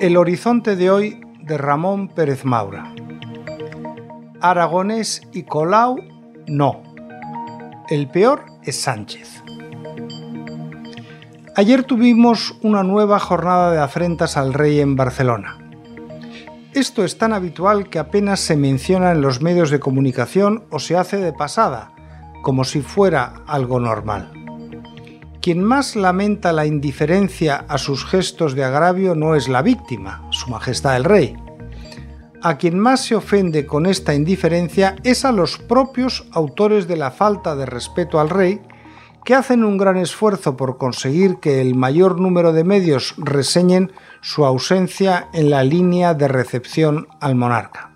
El horizonte de hoy de Ramón Pérez Maura. Aragonés y Colau, no. El peor es Sánchez. Ayer tuvimos una nueva jornada de afrentas al rey en Barcelona. Esto es tan habitual que apenas se menciona en los medios de comunicación o se hace de pasada, como si fuera algo normal. Quien más lamenta la indiferencia a sus gestos de agravio no es la víctima, Su Majestad el Rey. A quien más se ofende con esta indiferencia es a los propios autores de la falta de respeto al rey, que hacen un gran esfuerzo por conseguir que el mayor número de medios reseñen su ausencia en la línea de recepción al monarca.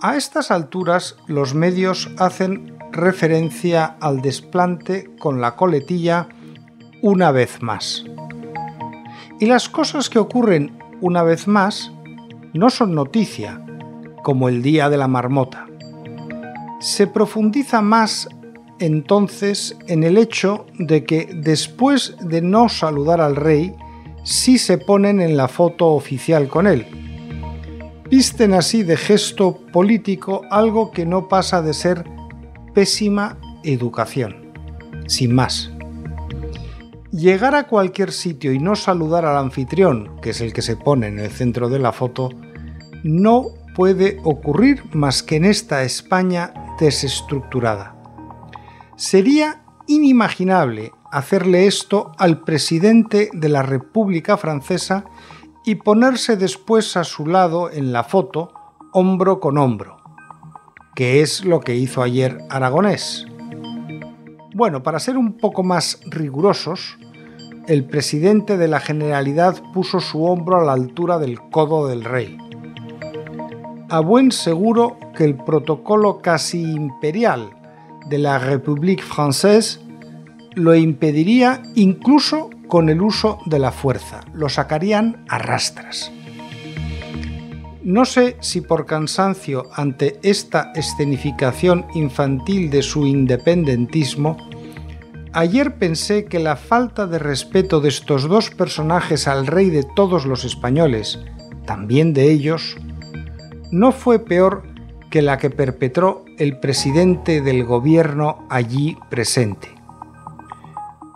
A estas alturas los medios hacen referencia al desplante con la coletilla una vez más. Y las cosas que ocurren una vez más no son noticia, como el día de la marmota. Se profundiza más entonces en el hecho de que después de no saludar al rey, sí se ponen en la foto oficial con él. Visten así de gesto político algo que no pasa de ser pésima educación. Sin más. Llegar a cualquier sitio y no saludar al anfitrión, que es el que se pone en el centro de la foto, no puede ocurrir más que en esta España desestructurada. Sería inimaginable hacerle esto al presidente de la República Francesa y ponerse después a su lado en la foto, hombro con hombro que es lo que hizo ayer Aragonés. Bueno, para ser un poco más rigurosos, el presidente de la Generalidad puso su hombro a la altura del codo del rey. A buen seguro que el protocolo casi imperial de la République française lo impediría incluso con el uso de la fuerza, lo sacarían a rastras. No sé si por cansancio ante esta escenificación infantil de su independentismo, ayer pensé que la falta de respeto de estos dos personajes al rey de todos los españoles, también de ellos, no fue peor que la que perpetró el presidente del gobierno allí presente.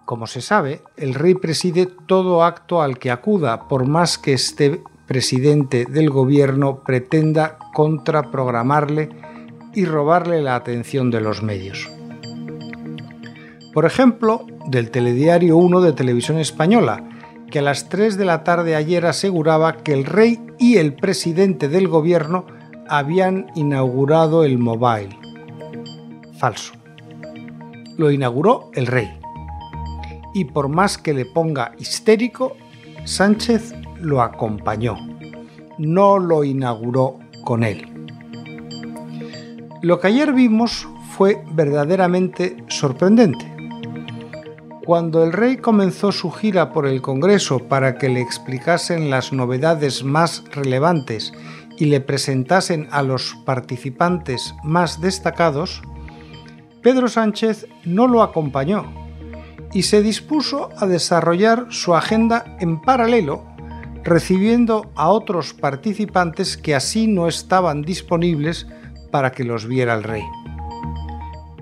Como se sabe, el rey preside todo acto al que acuda, por más que esté presidente del gobierno pretenda contraprogramarle y robarle la atención de los medios. Por ejemplo, del telediario 1 de Televisión Española, que a las 3 de la tarde ayer aseguraba que el rey y el presidente del gobierno habían inaugurado el mobile. Falso. Lo inauguró el rey. Y por más que le ponga histérico, Sánchez lo acompañó, no lo inauguró con él. Lo que ayer vimos fue verdaderamente sorprendente. Cuando el rey comenzó su gira por el Congreso para que le explicasen las novedades más relevantes y le presentasen a los participantes más destacados, Pedro Sánchez no lo acompañó y se dispuso a desarrollar su agenda en paralelo recibiendo a otros participantes que así no estaban disponibles para que los viera el rey.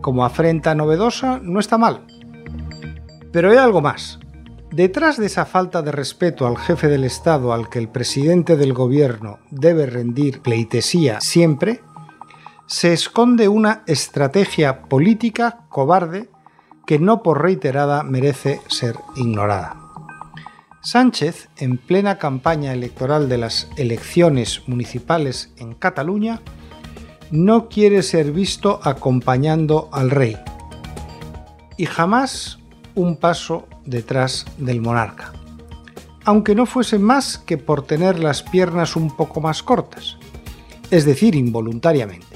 Como afrenta novedosa, no está mal. Pero hay algo más. Detrás de esa falta de respeto al jefe del Estado al que el presidente del gobierno debe rendir pleitesía siempre, se esconde una estrategia política cobarde que no por reiterada merece ser ignorada. Sánchez, en plena campaña electoral de las elecciones municipales en Cataluña, no quiere ser visto acompañando al rey y jamás un paso detrás del monarca, aunque no fuese más que por tener las piernas un poco más cortas, es decir, involuntariamente.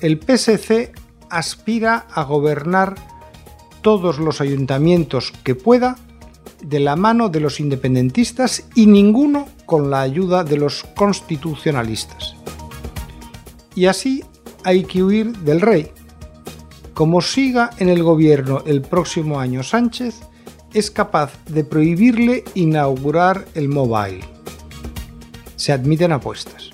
El PSC aspira a gobernar todos los ayuntamientos que pueda de la mano de los independentistas y ninguno con la ayuda de los constitucionalistas. Y así hay que huir del rey. Como siga en el gobierno el próximo año Sánchez, es capaz de prohibirle inaugurar el mobile. Se admiten apuestas.